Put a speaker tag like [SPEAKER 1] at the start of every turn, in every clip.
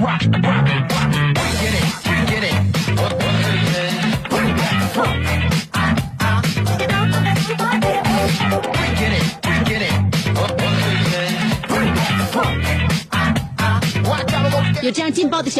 [SPEAKER 1] Rock, rock, rock.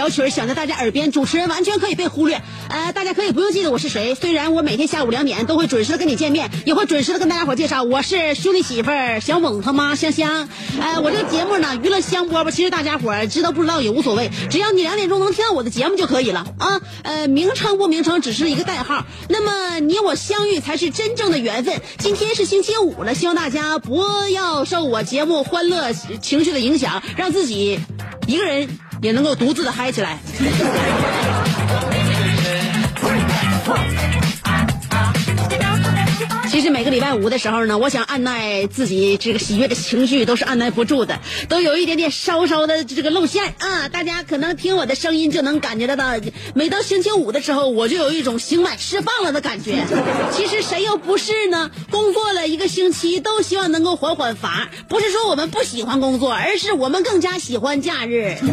[SPEAKER 2] 小曲儿响在大家耳边，主持人完全可以被忽略。呃，大家可以不用记得我是谁，虽然我每天下午两点都会准时的跟你见面，也会准时的跟大家伙介绍我是兄弟媳妇儿小猛他妈香香。呃，我这个节目呢，娱乐香饽饽，其实大家伙知道不知道也无所谓，只要你两点钟能听到我的节目就可以了啊。呃，名称不名称只是一个代号。那么你我相遇才是真正的缘分。今天是星期五了，希望大家不要受我节目欢乐情绪的影响，让自己一个人也能够独自的嗨起来。其实每个礼拜五的时候呢，我想按耐自己这个喜悦的情绪都是按耐不住的，都有一点点稍稍的这个露馅啊。大家可能听我的声音就能感觉得到，每到星期五的时候，我就有一种刑满释放了的感觉。其实谁又不是呢？工作了一个星期，都希望能够缓缓乏。不是说我们不喜欢工作，而是我们更加喜欢假日。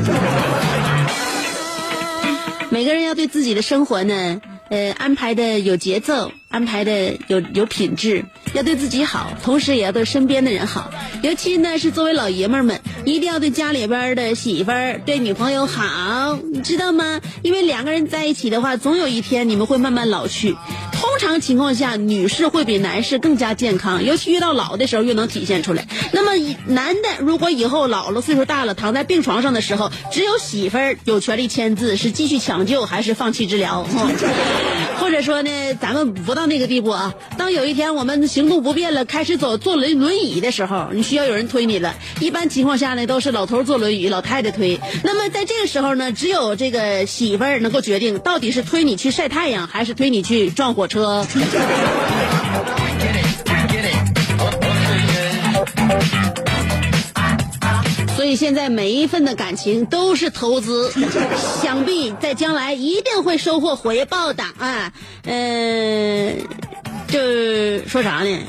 [SPEAKER 2] 每个人要对自己的生活呢，呃，安排的有节奏，安排的有有品质，要对自己好，同时也要对身边的人好。尤其呢是作为老爷们儿们，一定要对家里边的媳妇儿、对女朋友好，你知道吗？因为两个人在一起的话，总有一天你们会慢慢老去。通通常情况下，女士会比男士更加健康，尤其越到老的时候越能体现出来。那么男的如果以后老了、岁数大了，躺在病床上的时候，只有媳妇儿有权利签字，是继续抢救还是放弃治疗？或者说呢，咱们不到那个地步啊。当有一天我们行动不便了，开始走坐轮轮椅的时候，你需要有人推你了。一般情况下呢，都是老头坐轮椅，老太太推。那么在这个时候呢，只有这个媳妇儿能够决定，到底是推你去晒太阳，还是推你去撞火车。所以现在每一份的感情都是投资，想必在将来一定会收获回报的啊。呃，这说啥呢？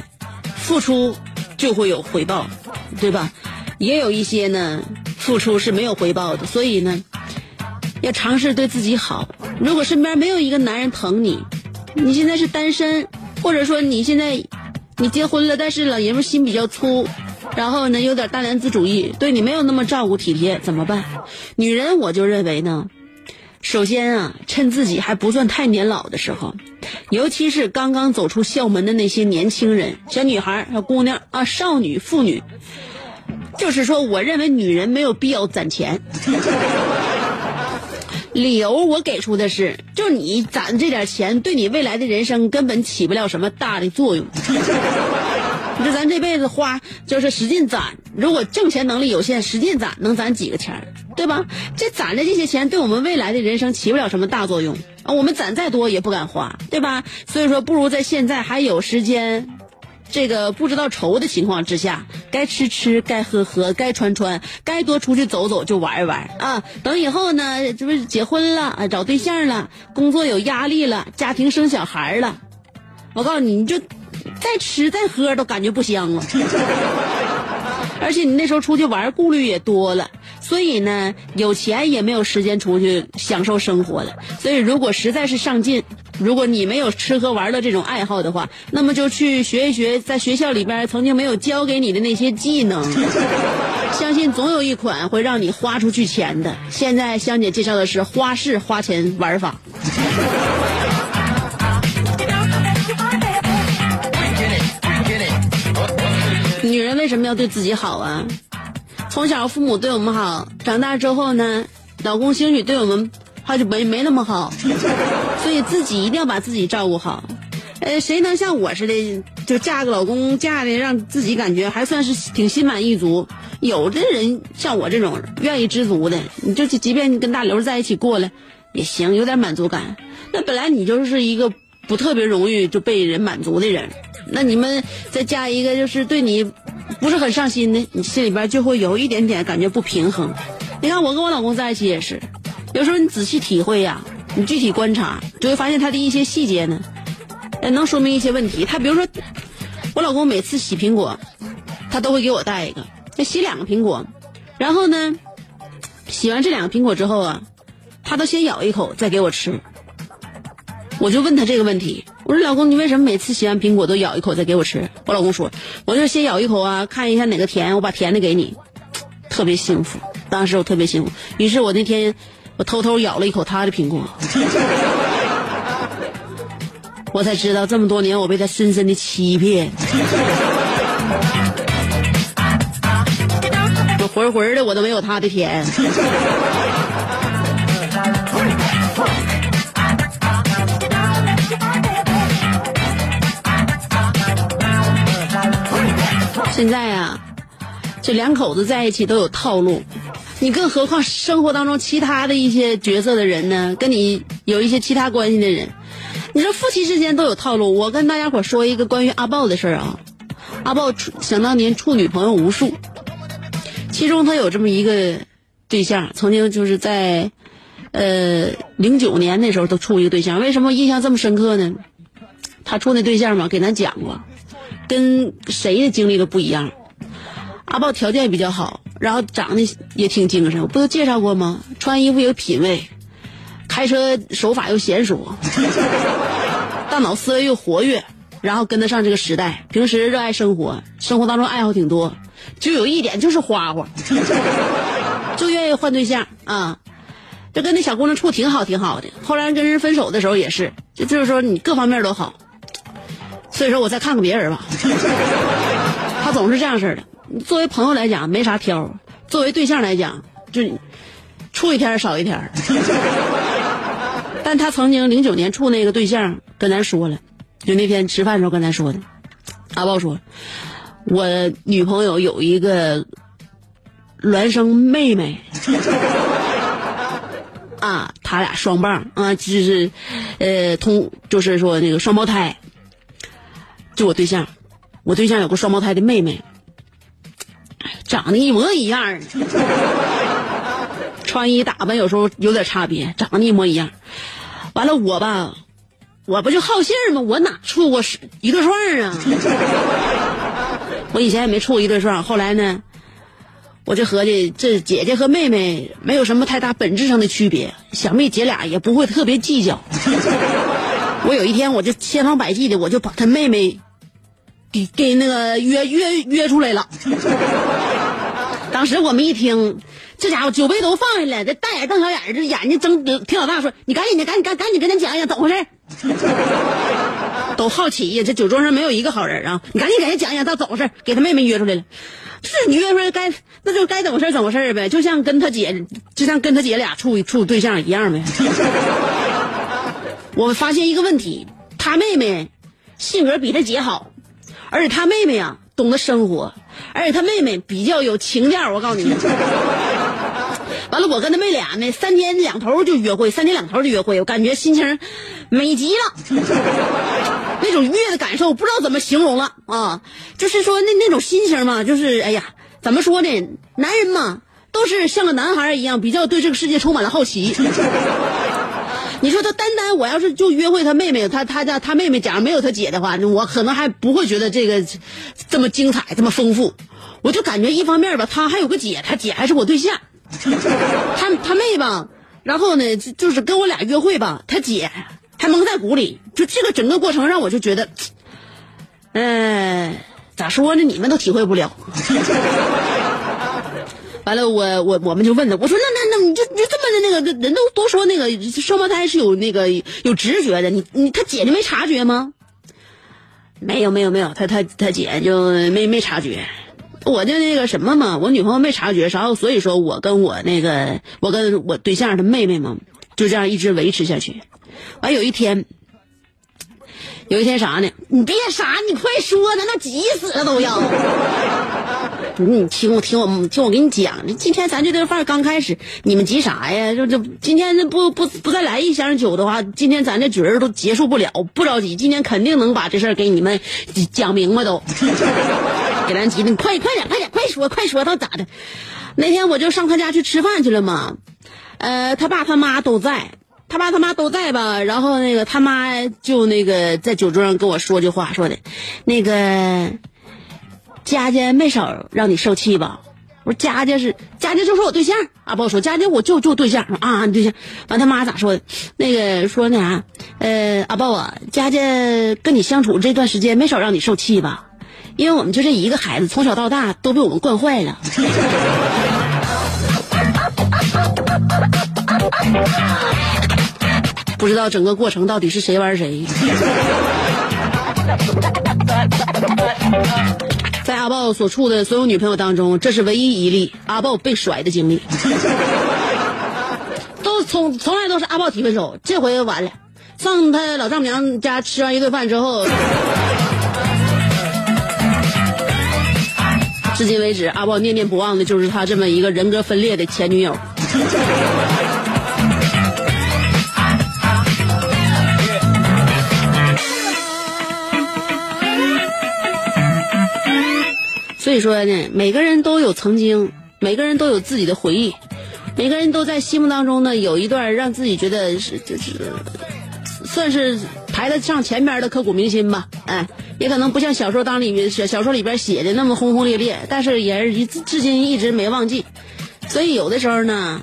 [SPEAKER 2] 付出就会有回报，对吧？也有一些呢，付出是没有回报的，所以呢，要尝试对自己好。如果身边没有一个男人疼你，你现在是单身，或者说你现在你结婚了，但是老爷们心比较粗，然后呢有点大男子主义，对你没有那么照顾体贴，怎么办？女人我就认为呢，首先啊，趁自己还不算太年老的时候，尤其是刚刚走出校门的那些年轻人、小女孩、小姑娘啊、少女、妇女，就是说，我认为女人没有必要攒钱。理由我给出的是，就你攒这点钱，对你未来的人生根本起不了什么大的作用。你说咱这辈子花就是使劲攒，如果挣钱能力有限，使劲攒能攒几个钱，对吧？这攒的这些钱对我们未来的人生起不了什么大作用啊，我们攒再多也不敢花，对吧？所以说，不如在现在还有时间。这个不知道愁的情况之下，该吃吃，该喝喝，该穿穿，该多出去走走就玩一玩啊！等以后呢，这不是结婚了啊，找对象了，工作有压力了，家庭生小孩了，我告诉你，你就再吃再喝都感觉不香了。而且你那时候出去玩，顾虑也多了，所以呢，有钱也没有时间出去享受生活了。所以如果实在是上进，如果你没有吃喝玩乐这种爱好的话，那么就去学一学在学校里边曾经没有教给你的那些技能。相信总有一款会让你花出去钱的。现在香姐介绍的是花式花钱玩法。女人为什么要对自己好啊？从小父母对我们好，长大之后呢，老公兴许对我们他就没没那么好，所以自己一定要把自己照顾好。呃，谁能像我似的，就嫁个老公嫁的让自己感觉还算是挺心满意足？有的人像我这种愿意知足的，你就即便跟大刘在一起过了也行，有点满足感。那本来你就是一个不特别容易就被人满足的人，那你们再加一个就是对你不是很上心的，你心里边就会有一点点感觉不平衡。你看我跟我老公在一起也是，有时候你仔细体会呀，你具体观察，就会发现他的一些细节呢，呃，能说明一些问题。他比如说，我老公每次洗苹果，他都会给我带一个，要洗两个苹果，然后呢，洗完这两个苹果之后啊，他都先咬一口再给我吃。我就问他这个问题，我说老公，你为什么每次洗完苹果都咬一口再给我吃？我老公说，我就先咬一口啊，看一下哪个甜，我把甜的给你，特别幸福。当时我特别幸福，于是我那天我偷偷咬了一口他的苹果，我才知道这么多年我被他深深的欺骗，我浑浑的我都没有他的甜。现在啊、这两口子在一起都有套路，你更何况生活当中其他的一些角色的人呢？跟你有一些其他关系的人，你说夫妻之间都有套路。我跟大家伙说一个关于阿豹的事儿啊，阿豹处想当年处女朋友无数，其中他有这么一个对象，曾经就是在呃零九年那时候都处一个对象，为什么印象这么深刻呢？他处那对象嘛，给咱讲过，跟谁的经历都不一样。阿豹条件比较好，然后长得也挺精神，我不都介绍过吗？穿衣服有品味，开车手法又娴熟，大脑思维又活跃，然后跟得上这个时代。平时热爱生活，生活当中爱好挺多，就有一点就是花花，就愿意换对象啊。就跟那小姑娘处挺好挺好的，后来跟人分手的时候也是，就就是说你各方面都好，所以说我再看看别人吧。他总是这样式的。作为朋友来讲没啥挑，作为对象来讲就处一天少一天。但他曾经零九年处那个对象跟咱说了，就那天吃饭的时候跟咱说的。阿豹说，我女朋友有一个孪生妹妹。啊，他俩双棒啊，就是，呃，通就是说那个双胞胎。就我对象，我对象有个双胞胎的妹妹，长得一模一样，穿衣打扮有时候有点差别，长得一模一样。完了我吧，我不就好信儿吗？我哪处过一对双儿啊？我以前也没处过一对双，后来呢？我就合计，这姐姐和妹妹没有什么太大本质上的区别，小妹姐俩也不会特别计较。我有一天，我就千方百计的，我就把她妹妹给给那个约约约出来了。当时我们一听，这家伙酒杯都放下来，这大眼瞪小眼，这眼睛睁挺老大，说：“你赶紧的，赶紧赶赶紧跟他讲讲怎么回事。”都好奇呀，这酒桌上没有一个好人啊！你赶紧给他讲讲到怎么回事，给他妹妹约出来了。是你约出来该那就该怎么事怎么事呗，就像跟他姐，就像跟他姐俩处处对象一样呗。我发现一个问题，他妹妹性格比他姐好，而且他妹妹啊懂得生活，而且他妹妹比较有情调。我告诉你，完了我跟他妹俩呢，三天两头就约会，三天两头就约会，我感觉心情美极了。那种愉悦的感受不知道怎么形容了啊！就是说那那种心情嘛，就是哎呀，怎么说呢？男人嘛，都是像个男孩一样，比较对这个世界充满了好奇。你说他单单我要是就约会他妹妹，他他家他妹妹假如没有他姐的话，我可能还不会觉得这个这么精彩，这么丰富。我就感觉一方面吧，他还有个姐，他姐还是我对象，他他妹吧，然后呢就是跟我俩约会吧，他姐还蒙在鼓里。就这个整个过程让我就觉得，嗯、咋说呢？你们都体会不了。完了，我我我们就问他，我说那那那你就就这么的那个人都都说那个双胞胎是有那个有直觉的，你你他姐姐没察觉吗？没有没有没有，他他他姐就没没察觉。我就那个什么嘛，我女朋友没察觉，然后所以说我跟我那个我跟我对象他妹妹嘛，就这样一直维持下去。完有一天，有一天啥呢？你别啥，你快说，咱都急死了都要。你听我听我听我给你讲，今天咱这顿饭刚开始，你们急啥呀？这这今天这不不不再来一箱酒的话，今天咱这局儿都结束不了。不着急，今天肯定能把这事儿给你们讲明白都。给咱急的，你快快点快点快说快说，到咋的？那天我就上他家去吃饭去了嘛，呃，他爸他妈都在，他爸他妈都在吧？然后那个他妈就那个在酒桌上跟我说句话，说的，那个佳佳没少让你受气吧？我说佳佳是佳佳就是我对象啊，不说佳佳我就就对象啊，你对象。完他妈咋说的？那个说那啥，呃，阿豹啊，佳佳跟你相处这段时间没少让你受气吧？因为我们就这一个孩子，从小到大都被我们惯坏了。不知道整个过程到底是谁玩谁。在阿豹所处的所有女朋友当中，这是唯一一例阿豹被甩的经历。都从从来都是阿豹提分手，这回完了。上他老丈母娘家吃完一顿饭之后。至今为止，阿豹念念不忘的就是他这么一个人格分裂的前女友。所以说呢，每个人都有曾经，每个人都有自己的回忆，每个人都在心目当中呢有一段让自己觉得是就是算是排得上前边的刻骨铭心吧，哎。也可能不像小说当里面小小说里边写的那么轰轰烈烈，但是也是一至今一直没忘记。所以有的时候呢，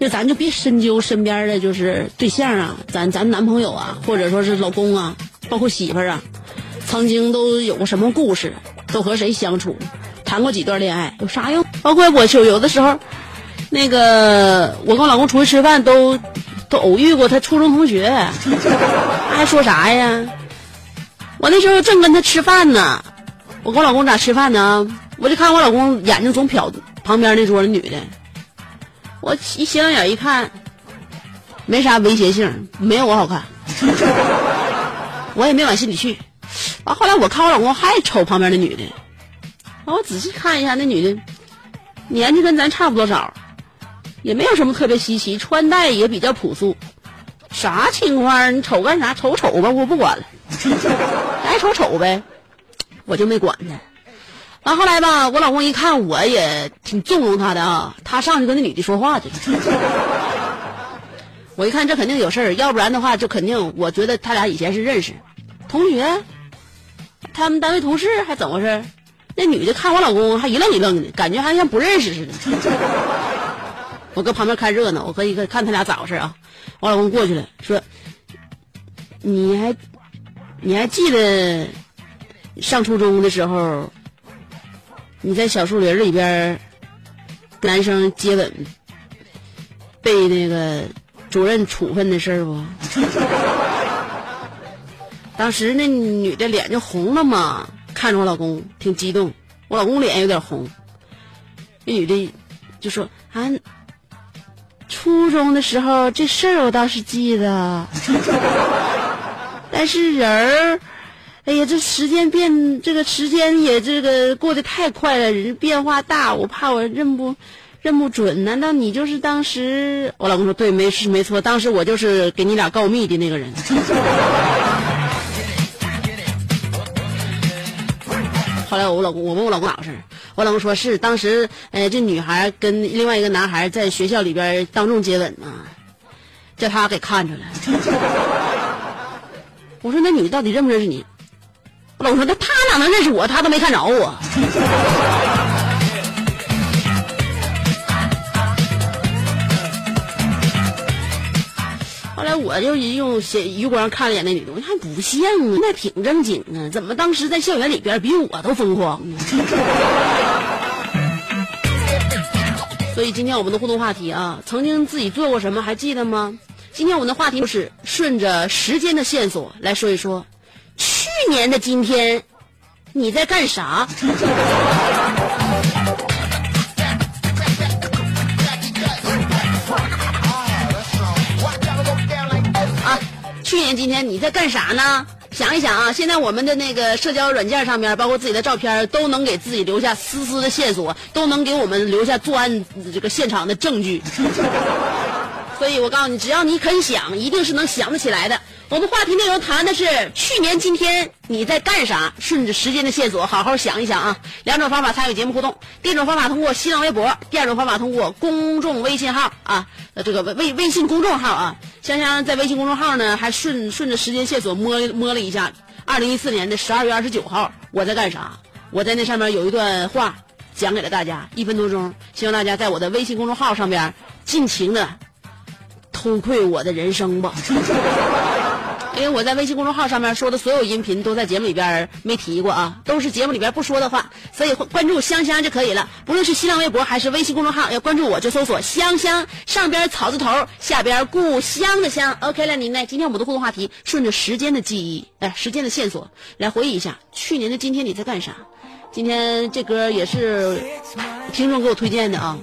[SPEAKER 2] 就咱就别深究身边的就是对象啊，咱咱男朋友啊，或者说是老公啊，包括媳妇儿啊，曾经都有过什么故事，都和谁相处，谈过几段恋爱，有啥用？包括我就有的时候，那个我跟我老公出去吃饭都都偶遇过他初中同学，还说啥呀？我那时候正跟他吃饭呢，我跟我老公咋吃饭呢？我就看我老公眼睛总瞟旁边那桌的女的，我一斜眼一看，没啥威胁性，没有我好看，我也没往心里去。完后来我看我老公还瞅旁边那女的，完我仔细看一下那女的，年纪跟咱差不多少，也没有什么特别稀奇，穿戴也比较朴素，啥情况？你瞅干啥？瞅瞅吧，我不管了。爱瞅瞅呗，我就没管他。完后来吧，我老公一看我也挺纵容他的啊，他上去跟那女的说话去了。我一看这肯定有事儿，要不然的话就肯定，我觉得他俩以前是认识，同学，他们单位同事还怎么回事？那女的看我老公还一愣一愣的，感觉还像不认识似的。我搁旁边看热闹，我搁一个看他俩咋回事啊？我老公过去了，说：“你还。”你还记得上初中的时候，你在小树林里边男生接吻被那个主任处分的事儿不？当时那女的脸就红了嘛，看着我老公挺激动，我老公脸有点红。那女的就说：“啊，初中的时候这事儿我倒是记得。”但是人儿，哎呀，这时间变，这个时间也这个过得太快了，人变化大，我怕我认不认不准。难道你就是当时？我老公说对，没是没错，当时我就是给你俩告密的那个人。后来我老公，我问我老公咋回事，我老公说是当时，呃，这女孩跟另外一个男孩在学校里边当众接吻呢，叫他给看着了。我说那女的到底认不认识你？我老公说那他哪能认识我？他都没看着我。后来我就用写余光看了一眼那女的，我看不像啊，那挺正经啊，怎么当时在校园里边比我都疯狂呢？所以今天我们的互动话题啊，曾经自己做过什么还记得吗？今天我们的话题就是顺着时间的线索来说一说，去年的今天你在干啥？今天你在干啥呢？想一想啊，现在我们的那个社交软件上面，包括自己的照片，都能给自己留下丝丝的线索，都能给我们留下作案这个现场的证据。所以我告诉你，只要你肯想，一定是能想得起来的。我们话题内容谈的是去年今天你在干啥？顺着时间的线索，好好想一想啊。两种方法参与节目互动：第一种方法通过新浪微博，第二种方法通过公众微信号啊，这个微微信公众号啊。香香在微信公众号呢，还顺顺着时间线索摸摸了一下，二零一四年的十二月二十九号我在干啥？我在那上面有一段话讲给了大家，一分多钟，希望大家在我的微信公众号上边尽情的偷窥我的人生吧。因为我在微信公众号上面说的所有音频都在节目里边没提过啊，都是节目里边不说的话，所以关注香香就可以了。不论是新浪微博还是微信公众号，要关注我就搜索香香，上边草字头，下边故乡的乡。OK 了，您呢？今天我们的互动话题，顺着时间的记忆，哎，时间的线索来回忆一下去年的今天你在干啥？今天这歌也是听众给我推荐的啊，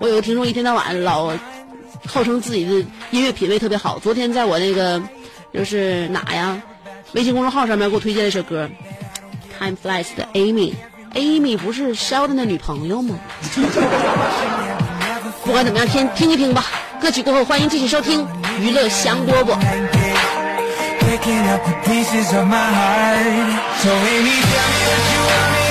[SPEAKER 2] 我有个听众一天到晚老号称自己的音乐品味特别好，昨天在我那个。就是哪呀？微信公众号上面给我推荐了一首歌，《Time Flies》的 Amy。Amy 不是 Sheldon 的女朋友吗？不管怎么样，听听一听吧。歌曲过后，欢迎继续收听娱乐香饽饽。
[SPEAKER 3] pieces of my heart. So Amy, tell me what you want me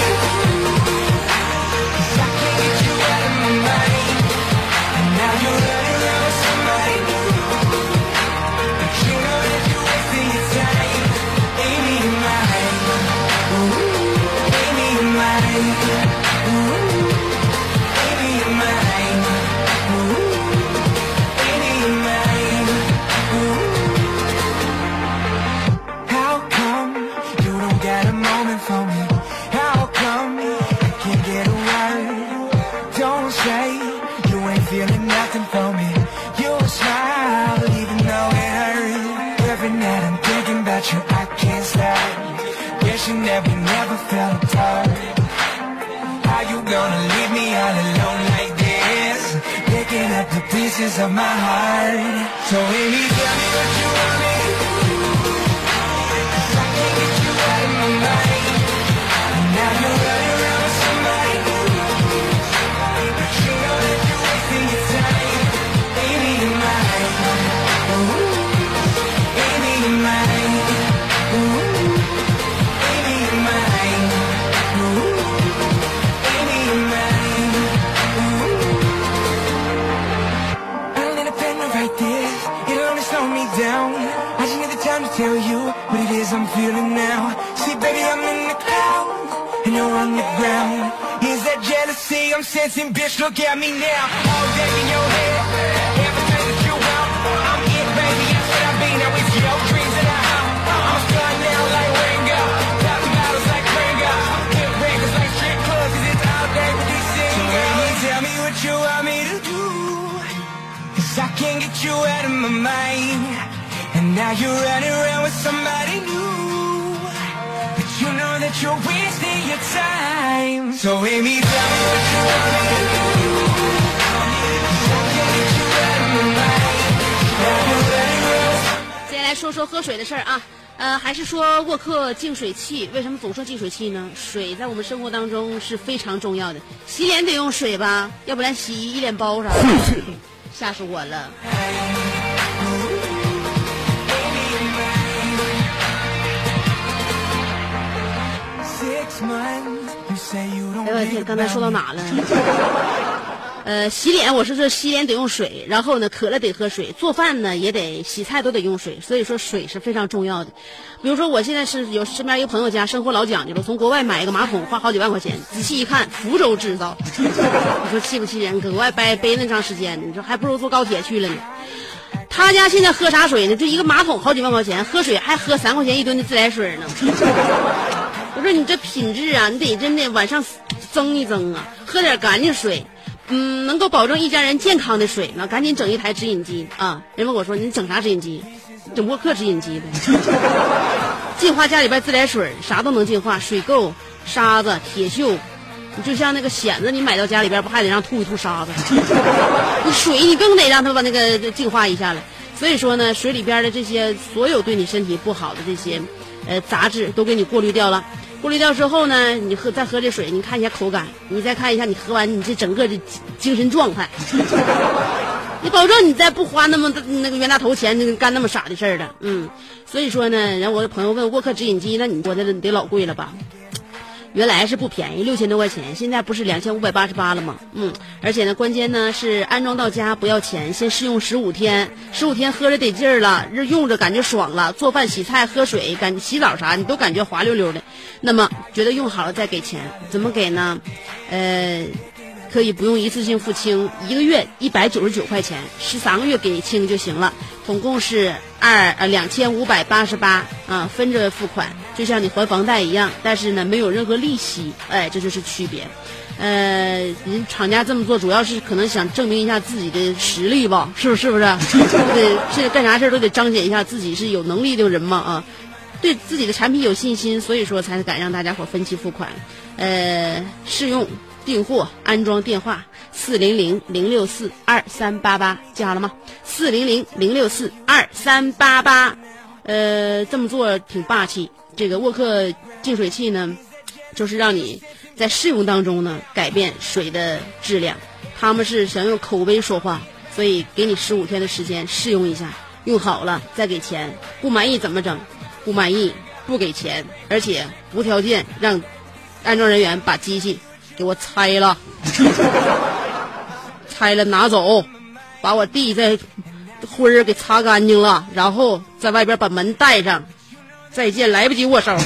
[SPEAKER 3] the pieces of my heart. So baby, tell me what you want me. I'm sensing, bitch? Look at me now. All day in your head, everything that you want. I'm baby. I been there with your dreams I'm. Now like bottles like. Hit records like strip clubs. 'cause it's all day with these baby, tell me what you want me to do. Cause I can't get you out of my mind. And now you're running around with somebody new. You know that you're wasting your time. So Amy, tell me what you want me to do. Cause I can't get you out of my mind. Now you're running around
[SPEAKER 2] 接下来说说喝水的事儿啊，呃，还是说沃克净水器？为什么总说净水器呢？水在我们生活当中是非常重要的，洗脸得用水吧，要不然洗一脸包啥的，吓死我了。我天，刚才说到哪了？呃，洗脸，我是说洗脸得用水，然后呢，渴了得喝水，做饭呢也得洗菜都得用水，所以说水是非常重要的。比如说我现在是有身边一个朋友家生活老讲究了，从国外买一个马桶花好几万块钱，仔细一看福州制造，你说气不气人？搁国外背背那长时间，你说还不如坐高铁去了呢。他家现在喝啥水呢？就一个马桶好几万块钱，喝水还喝三块钱一吨的自来水呢。说你这品质啊，你得真的晚上增一增啊，喝点干净水，嗯，能够保证一家人健康的水，呢赶紧整一台直饮机啊！人问我说你整啥直饮机？整沃克直饮机呗，净化家里边自来水，啥都能净化，水垢、沙子、铁锈。你就像那个蚬子，你买到家里边不还得让吐一吐沙子？你水你更得让它把那个净化一下了。所以说呢，水里边的这些所有对你身体不好的这些呃杂质都给你过滤掉了。过滤掉之后呢，你喝再喝这水，你看一下口感，你再看一下你喝完你这整个的精神状态，你保证你再不花那么那个冤大头钱干那么傻的事儿了。嗯，所以说呢，然后我的朋友问沃克直饮机，那你说的得老贵了吧？原来是不便宜，六千多块钱，现在不是两千五百八十八了吗？嗯，而且呢，关键呢是安装到家不要钱，先试用十五天，十五天喝着得劲儿了，用着感觉爽了，做饭、洗菜、喝水、感洗澡啥，你都感觉滑溜溜的。那么觉得用好了再给钱，怎么给呢？呃。可以不用一次性付清，一个月一百九十九块钱，十三个月给清就行了，总共是二呃两千五百八十八啊，分着付款，就像你还房贷一样，但是呢没有任何利息，哎，这就是区别。呃，人厂家这么做主要是可能想证明一下自己的实力吧，是不是？不是？对，现在干啥事都得彰显一下自己是有能力的人嘛啊，对自己的产品有信心，所以说才敢让大家伙分期付款，呃，试用。订货安装电话四零零零六四二三八八记好了吗？四零零零六四二三八八，呃，这么做挺霸气。这个沃克净水器呢，就是让你在试用当中呢改变水的质量。他们是想用口碑说话，所以给你十五天的时间试用一下，用好了再给钱。不满意怎么整？不满意不给钱，而且无条件让安装人员把机器。给我拆了，拆了拿走，把我地在灰儿给擦干净了，然后在外边把门带上，再见，来不及握手。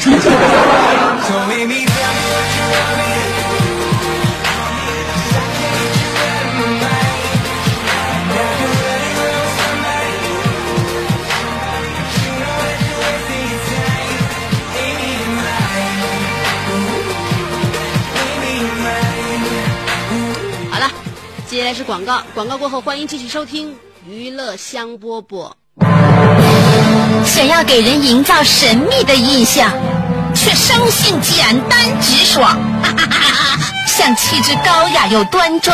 [SPEAKER 2] 来是广告，广告过后欢迎继续收听娱乐香饽饽。
[SPEAKER 4] 想要给人营造神秘的印象，却生性简单直爽，像气质高雅又端庄，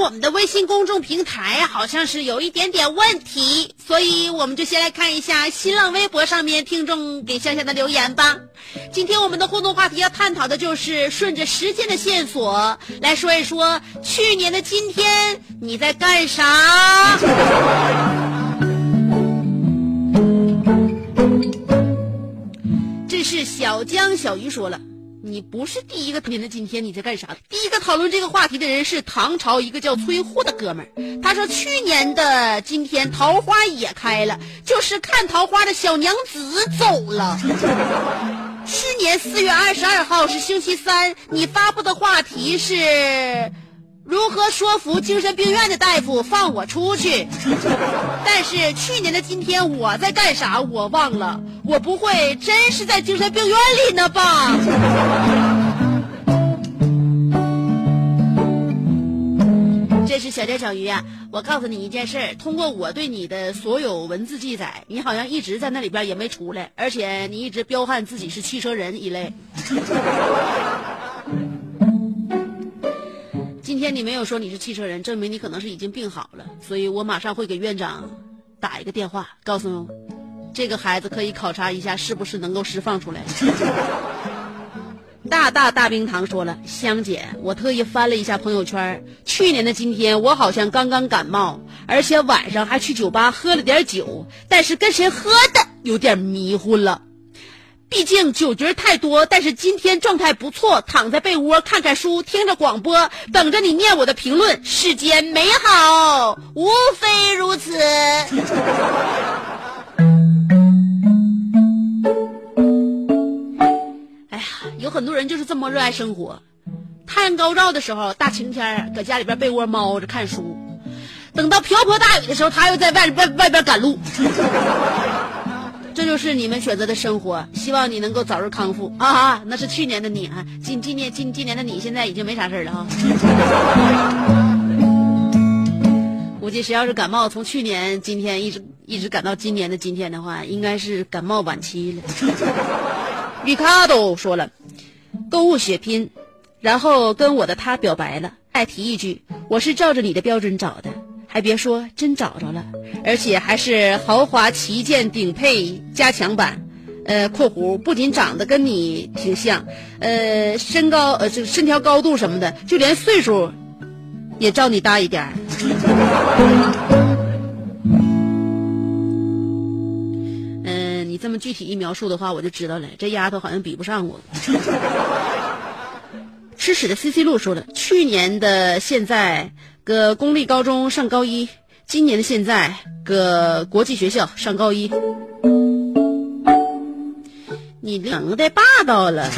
[SPEAKER 2] 我们的微信公众平台好像是有一点点问题，所以我们就先来看一下新浪微博上面听众给香香的留言吧。今天我们的互动话题要探讨的就是顺着时间的线索来说一说去年的今天你在干啥。这是小江小鱼说了。你不是第一个天的今天你在干啥？第一个讨论这个话题的人是唐朝一个叫崔护的哥们儿，他说去年的今天桃花也开了，就是看桃花的小娘子走了。去年四月二十二号是星期三，你发布的话题是如何说服精神病院的大夫放我出去。但是去年的今天我在干啥我忘了，我不会真是在精神病院里呢吧？这是小钓小鱼啊！我告诉你一件事儿，通过我对你的所有文字记载，你好像一直在那里边也没出来，而且你一直彪悍自己是汽车人一类。今天你没有说你是汽车人，证明你可能是已经病好了，所以我马上会给院长打一个电话，告诉这个孩子可以考察一下是不是能够释放出来。大大大冰糖说了，香姐，我特意翻了一下朋友圈，去年的今天我好像刚刚感冒，而且晚上还去酒吧喝了点酒，但是跟谁喝的有点迷糊了。毕竟酒局太多，但是今天状态不错，躺在被窝看看书，听着广播，等着你念我的评论。世间美好，无非如此。哎呀，有很多人就是这么热爱生活。太阳高照的时候，大晴天搁家里边被窝猫着看书；等到瓢泼大雨的时候，他又在外外外边赶路。这就是你们选择的生活，希望你能够早日康复啊！那是去年的你啊，今今年今今年的你现在已经没啥事了哈。估计谁要是感冒，从去年今天一直一直赶到今年的今天的话，应该是感冒晚期了。绿卡都说了，购物血拼，然后跟我的他表白了，再提一句，我是照着你的标准找的。还别说，真找着了，而且还是豪华旗舰顶配加强版。呃，括弧不仅长得跟你挺像，呃，身高呃这个身条高度什么的，就连岁数也照你大一点。嗯，你这么具体一描述的话，我就知道了，这丫头好像比不上我。吃屎的 C C 路说了，去年的现在。搁公立高中上高一，今年的现在搁国际学校上高一，你能耐霸道了。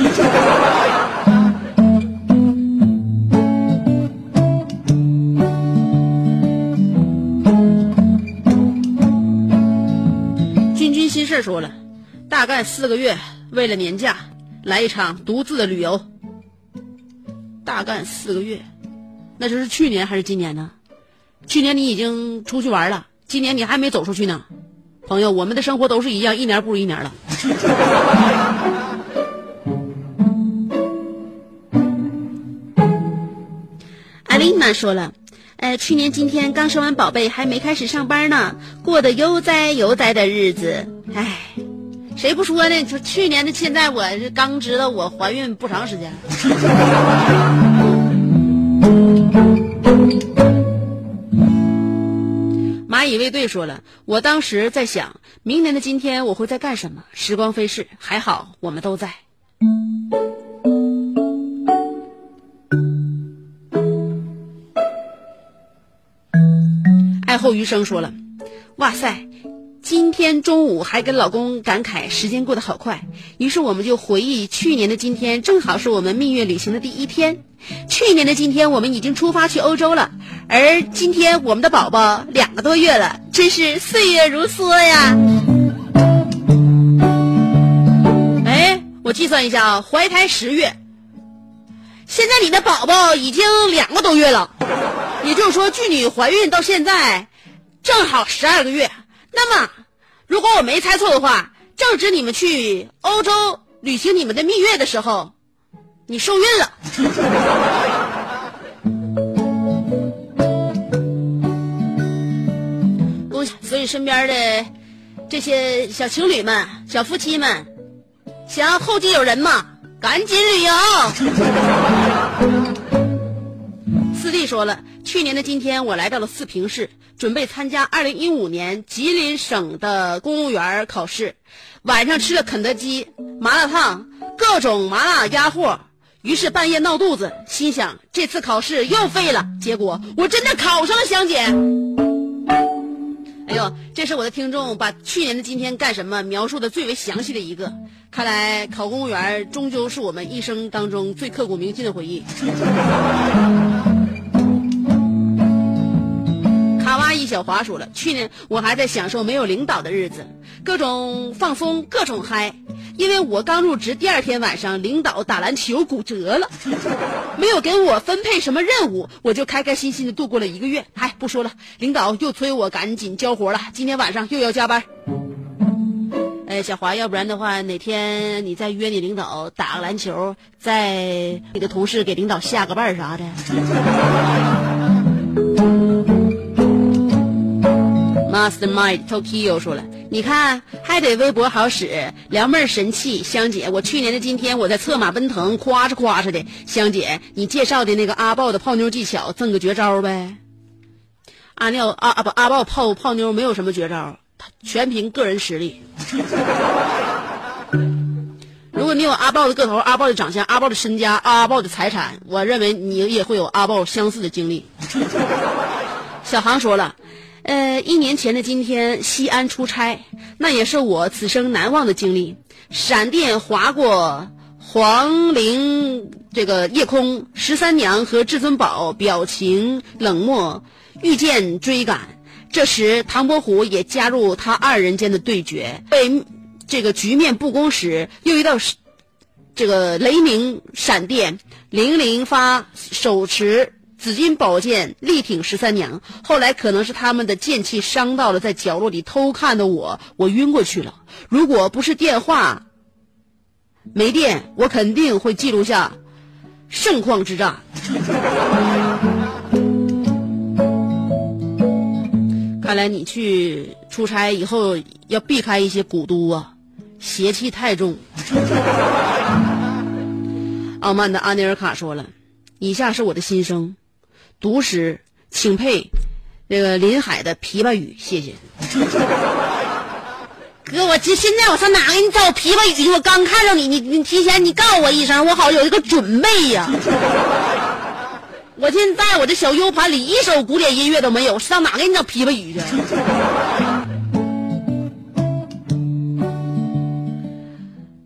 [SPEAKER 2] 君君心事说了，大概四个月，为了年假来一场独自的旅游。大干四个月。那就是去年还是今年呢？去年你已经出去玩了，今年你还没走出去呢。朋友，我们的生活都是一样，一年不如一年了。阿丽娜说了，呃，去年今天刚生完宝贝，还没开始上班呢，过得悠哉悠哉的日子。唉，谁不说呢？就去年的现在，我是刚知道我怀孕不长时间。蚂蚁卫队说了，我当时在想，明年的今天我会在干什么？时光飞逝，还好我们都在。爱后余生说了，哇塞。今天中午还跟老公感慨时间过得好快，于是我们就回忆去年的今天正好是我们蜜月旅行的第一天。去年的今天我们已经出发去欧洲了，而今天我们的宝宝两个多月了，真是岁月如梭呀！哎，我计算一下啊，怀胎十月，现在你的宝宝已经两个多月了，也就是说距你怀孕到现在正好十二个月。那么，如果我没猜错的话，正值你们去欧洲旅行你们的蜜月的时候，你受孕了。恭喜！所以身边的这些小情侣们、小夫妻们，想要后继有人嘛，赶紧旅游。四弟说了，去年的今天，我来到了四平市，准备参加二零一五年吉林省的公务员考试。晚上吃了肯德基、麻辣烫、各种麻辣鸭货，于是半夜闹肚子，心想这次考试又废了。结果我真的考上了，香姐。哎呦，这是我的听众把去年的今天干什么描述的最为详细的一个。看来考公务员终究是我们一生当中最刻骨铭心的回忆。卡哇伊小华说了，去年我还在享受没有领导的日子，各种放松，各种嗨。因为我刚入职第二天晚上，领导打篮球骨折了，没有给我分配什么任务，我就开开心心的度过了一个月。嗨，不说了，领导又催我赶紧交活了，今天晚上又要加班。哎，小华，要不然的话，哪天你再约你领导打个篮球，在你的同事给领导下个伴啥的。Mastermind Tokyo 说了，你看还得微博好使，撩妹神器。香姐，我去年的今天我在策马奔腾，夸哧夸哧的。香姐，你介绍的那个阿豹的泡妞技巧，赠个绝招呗。阿廖阿阿不阿豹泡泡妞没有什么绝招，全凭个人实力。如果你有阿豹的个头、阿豹的长相、阿豹的身家、阿豹的财产，我认为你也会有阿豹相似的经历。小航说了。呃，一年前的今天，西安出差，那也是我此生难忘的经历。闪电划过黄陵这个夜空，十三娘和至尊宝表情冷漠，遇见追赶。这时，唐伯虎也加入他二人间的对决。被这个局面不公时，又遇到这个雷鸣闪电，零零发手持。紫金宝剑力挺十三娘，后来可能是他们的剑气伤到了在角落里偷看的我，我晕过去了。如果不是电话没电，我肯定会记录下盛况之战。看来你去出差以后要避开一些古都啊，邪气太重。傲慢的阿尼尔卡说了：“以下是我的心声。”读时，请配那个林海的《琵琶语》，谢谢。哥，我这现在我上哪给你找《琵琶语》去？我刚看着你，你你提前你告我一声，我好有一个准备呀。我现在我这小 U 盘里一首古典音乐都没有，上哪给你找《琵琶语》去？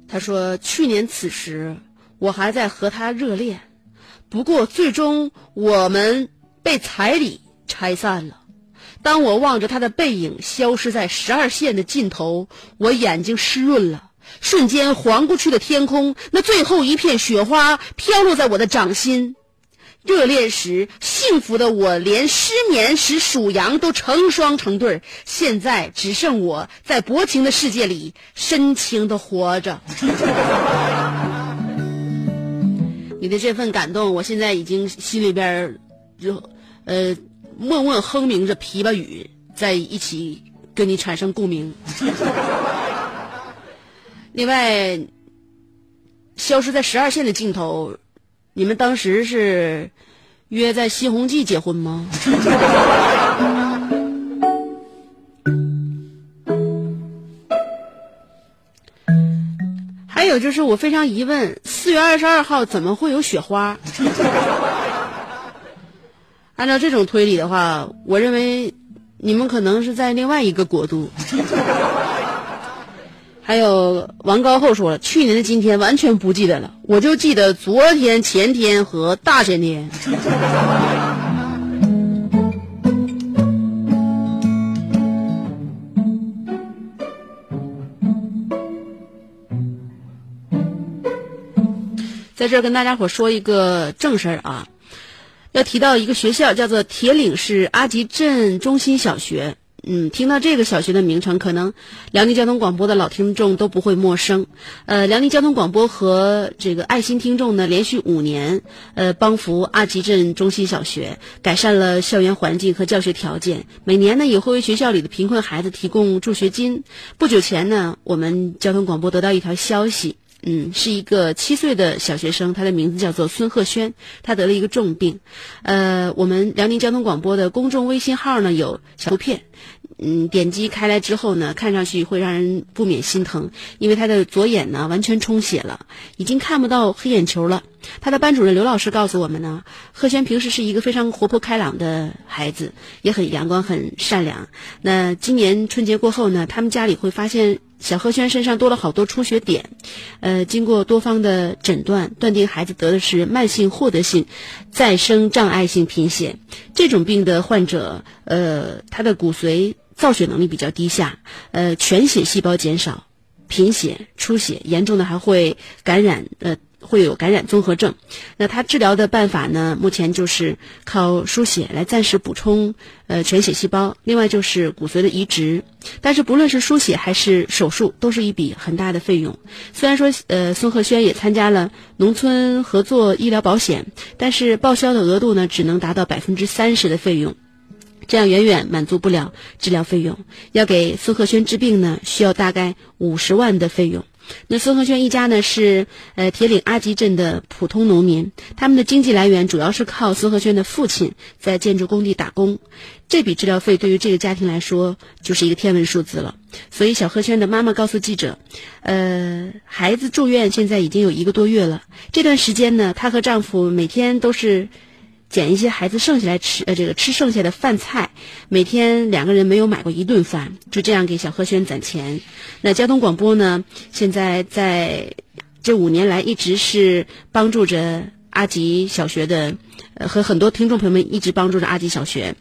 [SPEAKER 2] 他说，去年此时，我还在和他热恋。不过，最终我们被彩礼拆散了。当我望着他的背影消失在十二线的尽头，我眼睛湿润了。瞬间，黄过去的天空，那最后一片雪花飘落在我的掌心。热恋时幸福的我，连失眠时数羊都成双成对现在只剩我在薄情的世界里深情的活着。你的这份感动，我现在已经心里边就呃默默哼鸣着琵琶语，在一起跟你产生共鸣。另外，消失在十二线的镜头，你们当时是约在新鸿记结婚吗？就是，我非常疑问，四月二十二号怎么会有雪花？按照这种推理的话，我认为你们可能是在另外一个国度。还有王高后说了，去年的今天完全不记得了，我就记得昨天、前天和大前天。在这儿跟大家伙说一个正事儿啊，要提到一个学校，叫做铁岭市阿集镇中心小学。嗯，听到这个小学的名称，可能辽宁交通广播的老听众都不会陌生。呃，辽宁交通广播和这个爱心听众呢，连续五年呃帮扶阿集镇中心小学，改善了校园环境和教学条件。每年呢，也会为学校里的贫困孩子提供助学金。不久前呢，我们交通广播得到一条消息。嗯，是一个七岁的小学生，他的名字叫做孙鹤轩，他得了一个重病。呃，我们辽宁交通广播的公众微信号呢有小图片，嗯，点击开来之后呢，看上去会让人不免心疼，因为他的左眼呢完全充血了，已经看不到黑眼球了。他的班主任刘老师告诉我们呢，贺轩平时是一个非常活泼开朗的孩子，也很阳光、很善良。那今年春节过后呢，他们家里会发现小何轩身上多了好多出血点，呃，经过多方的诊断，断定孩子得的是慢性获得性再生障碍性贫血。这种病的患者，呃，他的骨髓造血能力比较低下，呃，全血细胞减少。贫血、出血，严重的还会感染，呃，会有感染综合症。那他治疗的办法呢？目前就是靠输血来暂时补充呃全血细胞，另外就是骨髓的移植。但是不论是输血还是手术，都是一笔很大的费用。虽然说呃孙鹤轩也参加了农村合作医疗保险，但是报销的额度呢只能达到百分之三十的费用。这样远远满足不了治疗费用，要给孙鹤轩治病呢，需要大概五十万的费用。那孙和轩一家呢是呃铁岭阿集镇的普通农民，他们的经济来源主要是靠孙和轩的父亲在建筑工地打工。这笔治疗费对于这个家庭来说就是一个天文数字了。所以小和轩的妈妈告诉记者，呃，孩子住院现在已经有一个多月了，这段时间呢，她和丈夫每天都是。捡一些孩子剩下来吃，呃，这个吃剩下的饭菜，每天两个人没有买过一顿饭，就这样给小何轩攒钱。那交通广播呢？现在在这五年来一直是帮助着阿吉小学的，呃，和很多听众朋友们一直帮助着阿吉小学。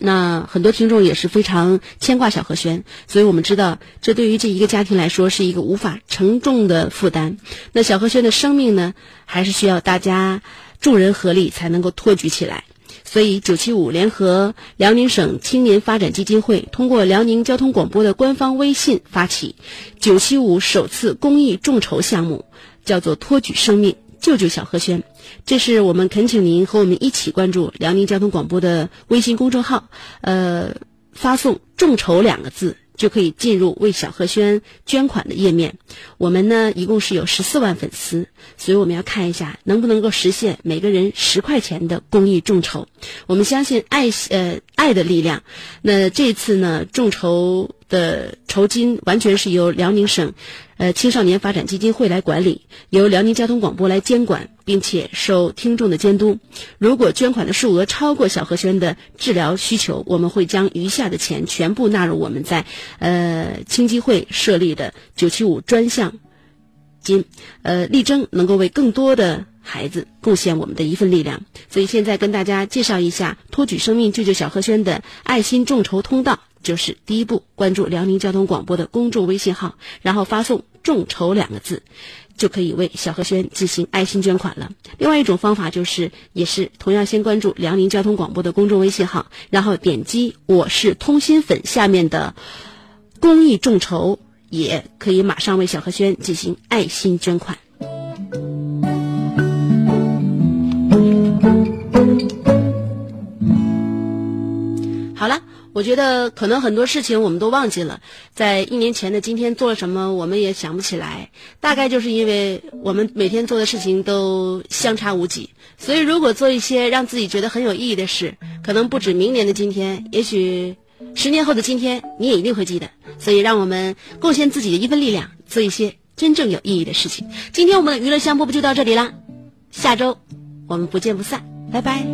[SPEAKER 2] 那很多听众也是非常牵挂小何轩，所以我们知道，这对于这一个家庭来说是一个无法承重的负担。那小何轩的生命呢，还是需要大家。众人合力才能够托举起来，所以九七五联合辽宁省青年发展基金会，通过辽宁交通广播的官方微信发起九七五首次公益众筹项目，叫做“托举生命，救救小何轩”。这是我们恳请您和我们一起关注辽宁交通广播的微信公众号，呃，发送“众筹”两个字。就可以进入为小何轩捐款的页面。我们呢，一共是有十四万粉丝，所以我们要看一下能不能够实现每个人十块钱的公益众筹。我们相信爱呃爱的力量。那这次呢，众筹的酬金完全是由辽宁省。呃，青少年发展基金会来管理，由辽宁交通广播来监管，并且受听众的监督。如果捐款的数额超过小何轩的治疗需求，我们会将余下的钱全部纳入我们在呃青基会设立的九七五专项金，呃，力争能够为更多的孩子贡献我们的一份力量。所以现在跟大家介绍一下托举生命救救小何轩的爱心众筹通道。就是第一步，关注辽宁交通广播的公众微信号，然后发送“众筹”两个字，就可以为小何轩进行爱心捐款了。另外一种方法就是，也是同样先关注辽宁交通广播的公众微信号，然后点击“我是通心粉”下面的公益众筹，也可以马上为小何轩进行爱心捐款。好了。我觉得可能很多事情我们都忘记了，在一年前的今天做了什么，我们也想不起来。大概就是因为我们每天做的事情都相差无几，所以如果做一些让自己觉得很有意义的事，可能不止明年的今天，也许十年后的今天你也一定会记得。所以让我们贡献自己的一份力量，做一些真正有意义的事情。今天我们的娱乐香饽饽就到这里啦，下周我们不见不散，拜拜。